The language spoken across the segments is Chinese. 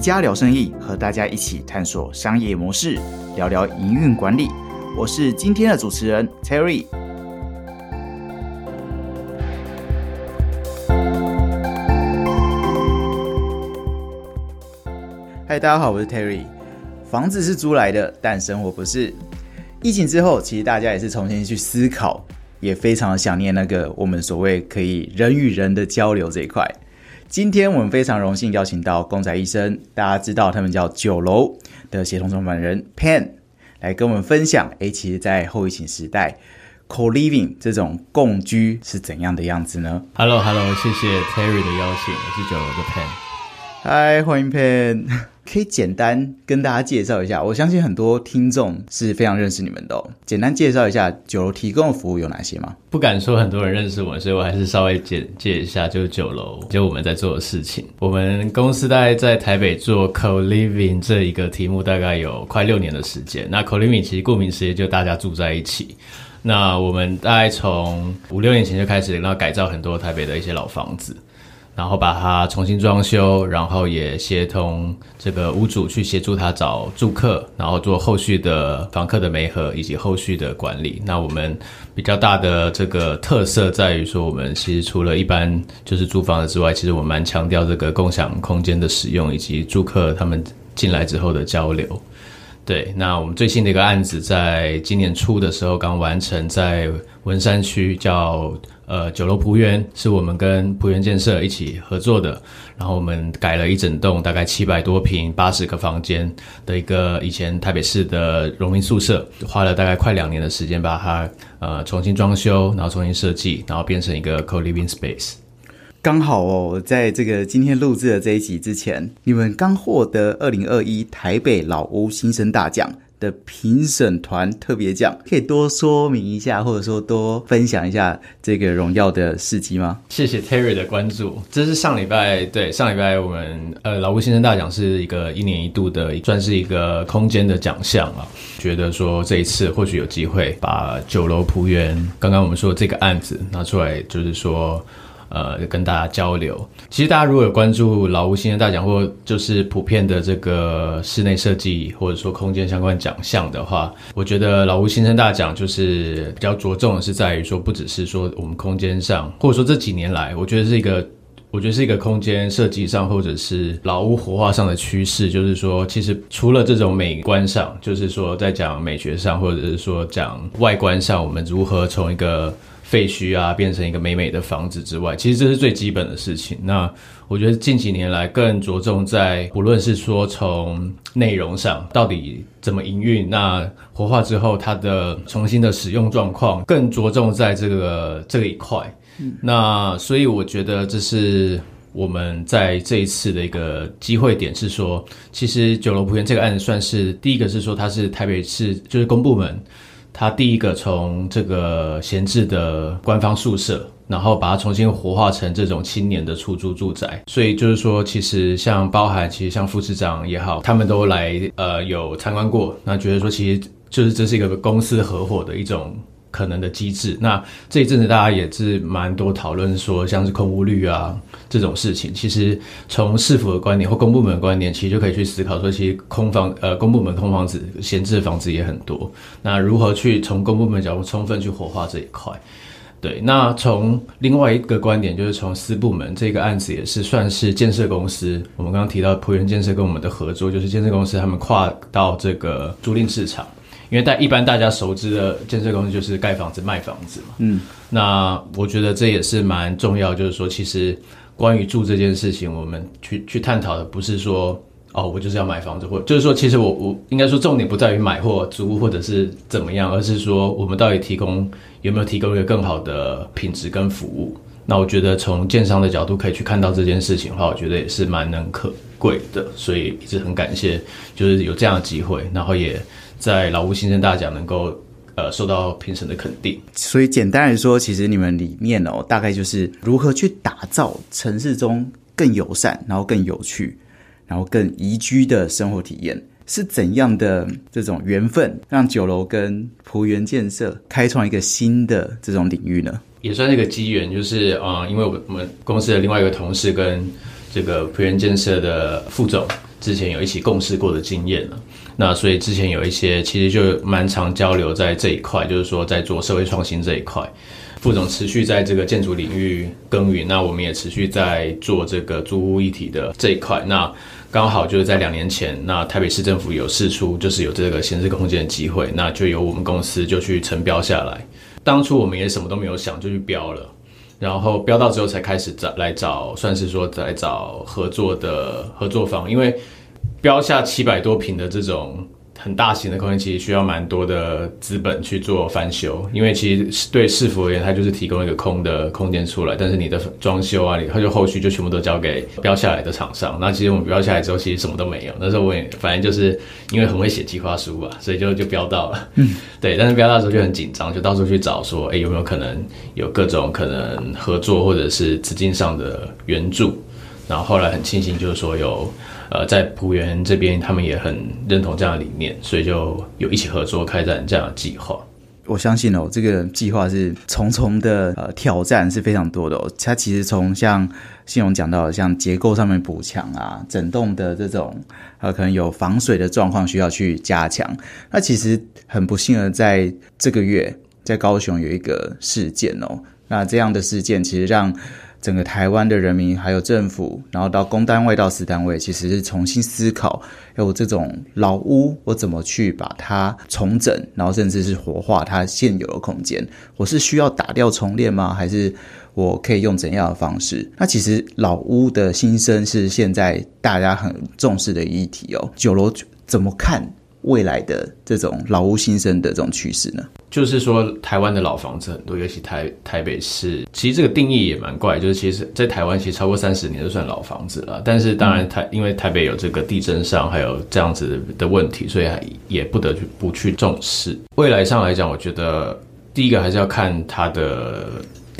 家聊生意，和大家一起探索商业模式，聊聊营运管理。我是今天的主持人 Terry。嗨，大家好，我是 Terry。房子是租来的，但生活不是。疫情之后，其实大家也是重新去思考，也非常的想念那个我们所谓可以人与人的交流这一块。今天我们非常荣幸邀请到公仔医生，大家知道他们叫九楼的协同创办人 Pan 来跟我们分享。诶，其实，在后疫情时代，co-living 这种共居是怎样的样子呢？Hello，Hello，谢谢 Terry 的邀请，我是九楼的 Pan。嗨，欢迎 Pan。可以简单跟大家介绍一下，我相信很多听众是非常认识你们的。简单介绍一下九楼提供的服务有哪些吗？不敢说很多人认识我，所以我还是稍微简介一下，就是九楼就我们在做的事情。我们公司大概在台北做 co living 这一个题目，大概有快六年的时间。那 co living 其实顾名思义，就大家住在一起。那我们大概从五六年前就开始，然后改造很多台北的一些老房子。然后把它重新装修，然后也协同这个屋主去协助他找住客，然后做后续的房客的媒合以及后续的管理。那我们比较大的这个特色在于说，我们其实除了一般就是租房子之外，其实我们蛮强调这个共享空间的使用以及住客他们进来之后的交流。对，那我们最新的一个案子在今年初的时候刚完成，在文山区叫。呃，九楼浦园是我们跟浦园建设一起合作的，然后我们改了一整栋，大概七百多平、八十个房间的一个以前台北市的农民宿舍，花了大概快两年的时间把它呃重新装修，然后重新设计，然后变成一个 co-living space。刚好哦，在这个今天录制的这一集之前，你们刚获得二零二一台北老屋新生大奖。的评审团特别奖，可以多说明一下，或者说多分享一下这个荣耀的事迹吗？谢谢 Terry 的关注。这是上礼拜，对上礼拜我们呃老屋新生大奖是一个一年一度的，算是一个空间的奖项啊。觉得说这一次或许有机会把九楼仆园刚刚我们说的这个案子拿出来，就是说。呃，跟大家交流。其实大家如果有关注老屋新生大奖，或就是普遍的这个室内设计，或者说空间相关奖项的话，我觉得老屋新生大奖就是比较着重的是在于说，不只是说我们空间上，或者说这几年来，我觉得是一个，我觉得是一个空间设计上，或者是老屋活化上的趋势。就是说，其实除了这种美观上，就是说在讲美学上，或者是说讲外观上，我们如何从一个废墟啊，变成一个美美的房子之外，其实这是最基本的事情。那我觉得近几年来更着重在，不论是说从内容上到底怎么营运，那活化之后它的重新的使用状况，更着重在这个这一块。那所以我觉得这是我们在这一次的一个机会点，是说，其实九楼铺园这个案子算是第一个，是说它是台北市就是公部门。他第一个从这个闲置的官方宿舍，然后把它重新活化成这种青年的出租住宅，所以就是说，其实像包含，其实像副市长也好，他们都来呃有参观过，那觉得说，其实就是这是一个公司合伙的一种。可能的机制，那这一阵子大家也是蛮多讨论说，像是空屋率啊这种事情，其实从市府的观点或公部门的观点，其实就可以去思考说，其实空房呃公部门空房子闲置的房子也很多，那如何去从公部门角度充分去活化这一块？对，那从另外一个观点，就是从私部门这个案子也是算是建设公司，我们刚刚提到浦原建设跟我们的合作，就是建设公司他们跨到这个租赁市场。因为在一般大家熟知的建设公司就是盖房子卖房子嘛，嗯，那我觉得这也是蛮重要，就是说其实关于住这件事情，我们去去探讨的不是说哦我就是要买房子，或就是说其实我我应该说重点不在于买或租或者是怎么样，而是说我们到底提供有没有提供一个更好的品质跟服务。那我觉得从建商的角度可以去看到这件事情的话，我觉得也是蛮能可贵的，所以一直很感谢，就是有这样的机会，然后也。在劳务新生大奖能够呃受到评审的肯定，所以简单来说，其实你们理念哦，大概就是如何去打造城市中更友善，然后更有趣，然后更宜居的生活体验，是怎样的这种缘分，让九楼跟浦园建设开创一个新的这种领域呢？也算是一个机缘，就是啊，因为我们公司的另外一个同事跟这个浦园建设的副总。之前有一起共事过的经验了。那所以之前有一些其实就蛮常交流在这一块，就是说在做社会创新这一块。副总持续在这个建筑领域耕耘，那我们也持续在做这个租屋一体的这一块。那刚好就是在两年前，那台北市政府有试出，就是有这个闲置空间的机会，那就由我们公司就去承标下来。当初我们也什么都没有想，就去标了，然后标到之后才开始找来找，算是说来找合作的合作方，因为标下七百多平的这种。很大型的空间其实需要蛮多的资本去做翻修，因为其实对市府而言，它就是提供一个空的空间出来，但是你的装修啊，你它就后续就全部都交给标下来的厂商。那其实我们标下来之后，其实什么都没有。那时候我也反正就是因为很会写计划书吧，所以就就标到了。嗯，对。但是标到的时候就很紧张，就到处去找说，哎，有没有可能有各种可能合作或者是资金上的援助？然后后来很庆幸，就是说有。呃，在浦园这边，他们也很认同这样的理念，所以就有一起合作开展这样的计划。我相信哦，这个计划是重重的呃挑战是非常多的哦。它其实从像信荣讲到，像结构上面补强啊，整栋的这种呃可能有防水的状况需要去加强。那其实很不幸的，在这个月在高雄有一个事件哦，那这样的事件其实让。整个台湾的人民，还有政府，然后到公单位到私单位，其实是重新思考，有这种老屋，我怎么去把它重整，然后甚至是活化它现有的空间？我是需要打掉重练吗？还是我可以用怎样的方式？那其实老屋的新生是现在大家很重视的议题哦。九楼怎么看未来的这种老屋新生的这种趋势呢？就是说，台湾的老房子很多，尤其台台北市，其实这个定义也蛮怪。就是其实，在台湾其实超过三十年就算老房子了。但是，当然台因为台北有这个地震上还有这样子的问题，所以也不得不去重视。未来上来讲，我觉得第一个还是要看它的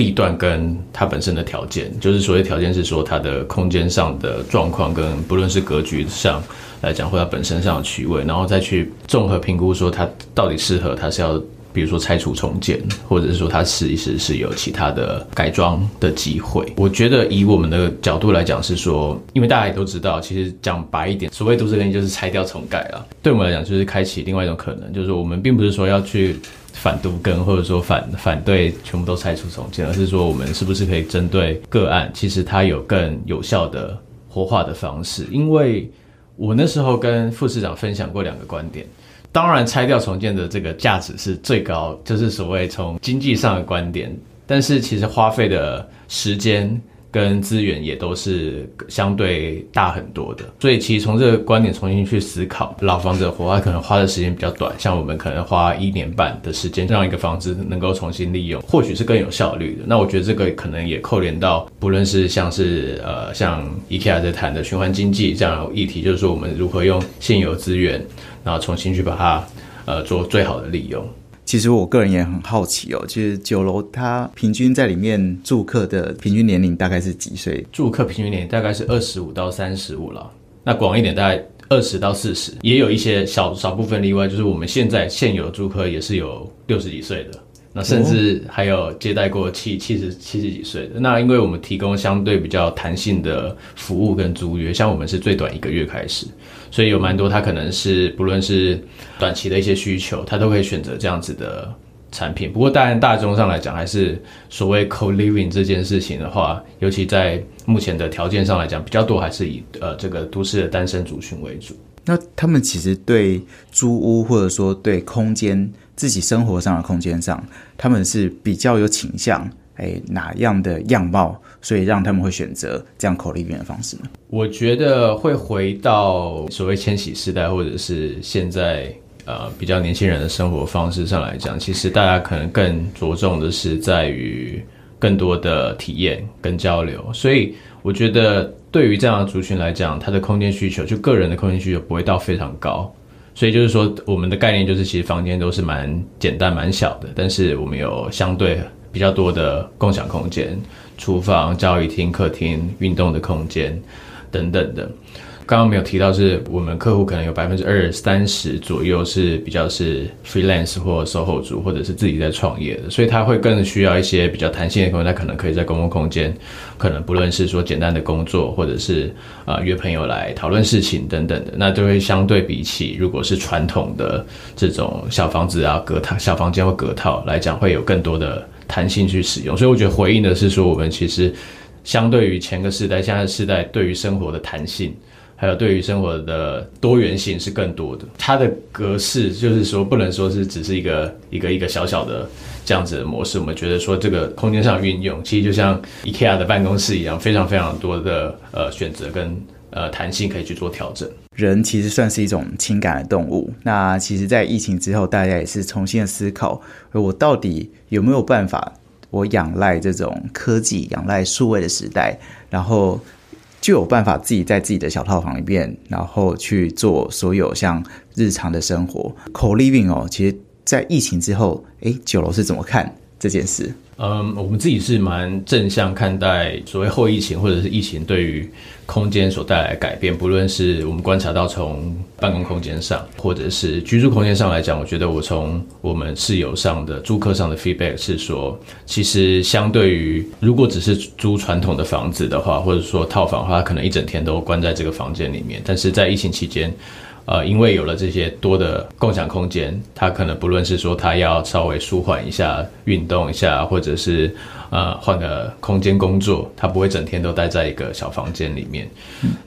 地段跟它本身的条件。就是所谓条件是说它的空间上的状况，跟不论是格局上来讲，或它本身上的区位，然后再去综合评估说它到底适合它是要。比如说拆除重建，或者是说它试一试是有其他的改装的机会。我觉得以我们的角度来讲，是说，因为大家也都知道，其实讲白一点，所谓都市更新就是拆掉重盖了。对我们来讲，就是开启另外一种可能，就是我们并不是说要去反都更，或者说反反对全部都拆除重建，而是说我们是不是可以针对个案，其实它有更有效的活化的方式。因为我那时候跟副市长分享过两个观点。当然，拆掉重建的这个价值是最高，就是所谓从经济上的观点。但是，其实花费的时间跟资源也都是相对大很多的。所以，其实从这个观点重新去思考，老房子的活化可能花的时间比较短，像我们可能花一年半的时间让一个房子能够重新利用，或许是更有效率的。那我觉得这个可能也扣连到，不论是像是呃像 IKEA 在谈的循环经济这样的议题，就是说我们如何用现有资源。然后重新去把它，呃，做最好的利用。其实我个人也很好奇哦，其实酒楼它平均在里面住客的平均年龄大概是几岁？住客平均年龄大概是二十五到三十五了。那广一点，大概二十到四十，也有一些小少部分例外，就是我们现在现有的住客也是有六十几岁的。那甚至还有接待过七七十七十几岁的，那因为我们提供相对比较弹性的服务跟租约，像我们是最短一个月开始，所以有蛮多他可能是不论是短期的一些需求，他都可以选择这样子的产品。不过当然大众上来讲，还是所谓 co living 这件事情的话，尤其在目前的条件上来讲，比较多还是以呃这个都市的单身族群为主。那他们其实对租屋或者说对空间。自己生活上的空间上，他们是比较有倾向，哎，哪样的样貌，所以让他们会选择这样口力运的方式呢？我觉得会回到所谓千禧世代，或者是现在呃比较年轻人的生活方式上来讲，其实大家可能更着重的是在于更多的体验跟交流，所以我觉得对于这样的族群来讲，他的空间需求，就个人的空间需求不会到非常高。所以就是说，我们的概念就是，其实房间都是蛮简单、蛮小的，但是我们有相对比较多的共享空间，厨房、教育厅、客厅、运动的空间等等的。刚刚没有提到，是我们客户可能有百分之二三十左右是比较是 freelance 或 SOHO 族，或者是自己在创业的，所以他会更需要一些比较弹性的空间。他可能可以在公共空间，可能不论是说简单的工作，或者是啊约朋友来讨论事情等等的，那就会相对比起如果是传统的这种小房子啊隔套小房间或隔套来讲，会有更多的弹性去使用。所以我觉得回应的是说，我们其实相对于前个世代，现在世代对于生活的弹性。还有对于生活的多元性是更多的，它的格式就是说不能说是只是一个一个一个小小的这样子的模式。我们觉得说这个空间上运用，其实就像 IKEA 的办公室一样，非常非常多的呃选择跟呃弹性可以去做调整。人其实算是一种情感的动物，那其实，在疫情之后，大家也是重新的思考，我到底有没有办法，我仰赖这种科技，仰赖数位的时代，然后。就有办法自己在自己的小套房里面，然后去做所有像日常的生活。Co living 哦，其实，在疫情之后，诶，酒楼是怎么看这件事？嗯，我们自己是蛮正向看待所谓后疫情或者是疫情对于空间所带来的改变。不论是我们观察到从办公空间上，或者是居住空间上来讲，我觉得我从我们室友上的租客上的 feedback 是说，其实相对于如果只是租传统的房子的话，或者说套房的话，可能一整天都关在这个房间里面。但是在疫情期间，呃，因为有了这些多的共享空间，他可能不论是说他要稍微舒缓一下、运动一下，或者是呃换个空间工作，他不会整天都待在一个小房间里面。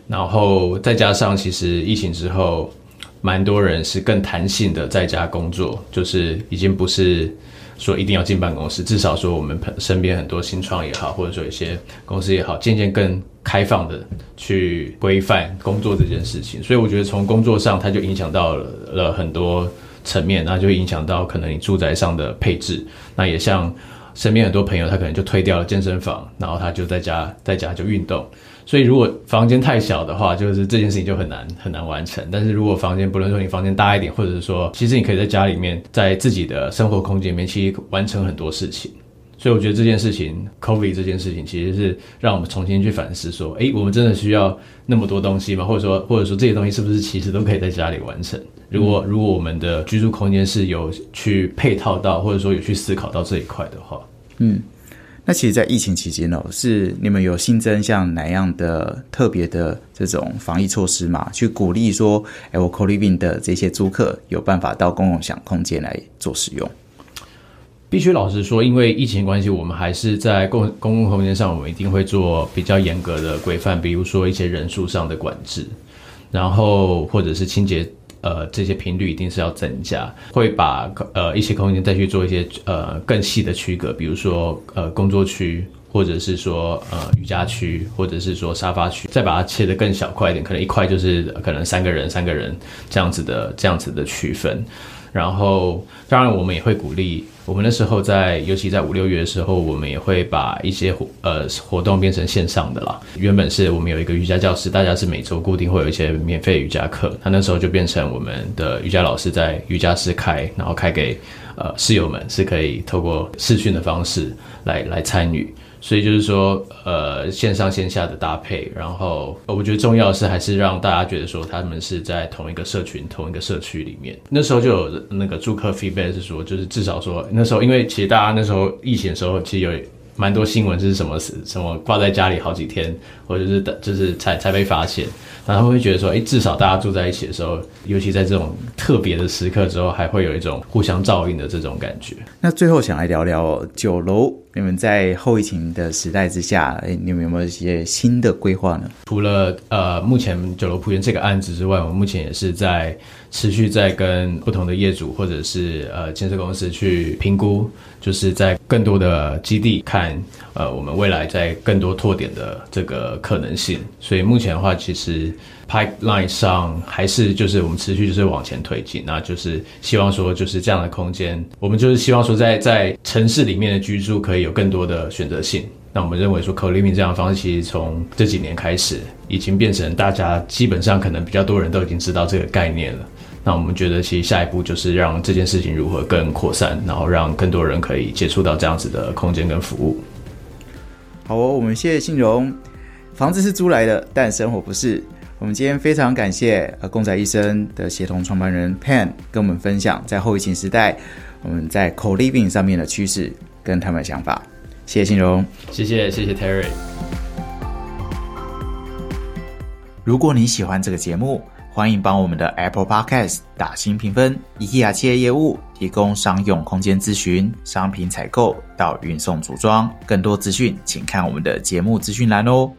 然后再加上，其实疫情之后，蛮多人是更弹性的在家工作，就是已经不是。说一定要进办公室，至少说我们身边很多新创也好，或者说一些公司也好，渐渐更开放的去规范工作这件事情。所以我觉得从工作上，它就影响到了很多层面，那就影响到可能你住宅上的配置。那也像身边很多朋友，他可能就推掉了健身房，然后他就在家在家就运动。所以，如果房间太小的话，就是这件事情就很难很难完成。但是如果房间，不论说你房间大一点，或者是说，其实你可以在家里面，在自己的生活空间里面，其实完成很多事情。所以我觉得这件事情，COVID 这件事情，其实是让我们重新去反思，说，诶，我们真的需要那么多东西吗？或者说，或者说这些东西是不是其实都可以在家里完成？如果如果我们的居住空间是有去配套到，或者说有去思考到这一块的话，嗯。那其实，在疫情期间哦，是你们有新增像哪样的特别的这种防疫措施嘛？去鼓励说，哎，我 co living 的这些租客有办法到公共享空间来做使用。必须老实说，因为疫情关系，我们还是在公公共空间上，我们一定会做比较严格的规范，比如说一些人数上的管制，然后或者是清洁。呃，这些频率一定是要增加，会把呃一些空间再去做一些呃更细的区隔，比如说呃工作区，或者是说呃瑜伽区，或者是说沙发区，再把它切得更小块一点，可能一块就是可能三个人三个人这样子的这样子的区分。然后，当然我们也会鼓励。我们那时候在，尤其在五六月的时候，我们也会把一些活呃活动变成线上的啦。原本是我们有一个瑜伽教室，大家是每周固定会有一些免费瑜伽课。他那时候就变成我们的瑜伽老师在瑜伽室开，然后开给呃室友们是可以透过视讯的方式来来参与。所以就是说，呃，线上线下的搭配，然后我觉得重要的是还是让大家觉得说他们是在同一个社群、同一个社区里面。那时候就有那个住客 feedback 是说，就是至少说那时候，因为其实大家那时候疫情的时候，其实有蛮多新闻是什么什么挂在家里好几天，或者是就是才才被发现。然后会觉得说，哎，至少大家住在一起的时候，尤其在这种特别的时刻之后，还会有一种互相照应的这种感觉。那最后想来聊聊酒楼，你们在后疫情的时代之下，哎，你们有没有一些新的规划呢？除了呃，目前九楼铺源这个案子之外，我们目前也是在持续在跟不同的业主或者是呃建设公司去评估，就是在更多的基地看，呃，我们未来在更多拓点的这个可能性。所以目前的话，其实。Pipeline 上还是就是我们持续就是往前推进，那就是希望说就是这样的空间，我们就是希望说在在城市里面的居住可以有更多的选择性。那我们认为说 Co-living 这样的方式，其实从这几年开始已经变成大家基本上可能比较多人都已经知道这个概念了。那我们觉得其实下一步就是让这件事情如何更扩散，然后让更多人可以接触到这样子的空间跟服务。好，哦我们谢谢信荣。房子是租来的，但生活不是。我们今天非常感谢呃公仔医生的协同创办人 Pan 跟我们分享在后疫情时代我们在 co living 上面的趋势跟他们的想法。谢谢信荣，谢谢谢谢 Terry。如果你喜欢这个节目，欢迎帮我们的 Apple Podcast 打新评分。IKEA 企业业务提供商用空间咨询、商品采购到运送组装，更多资讯请看我们的节目资讯栏哦。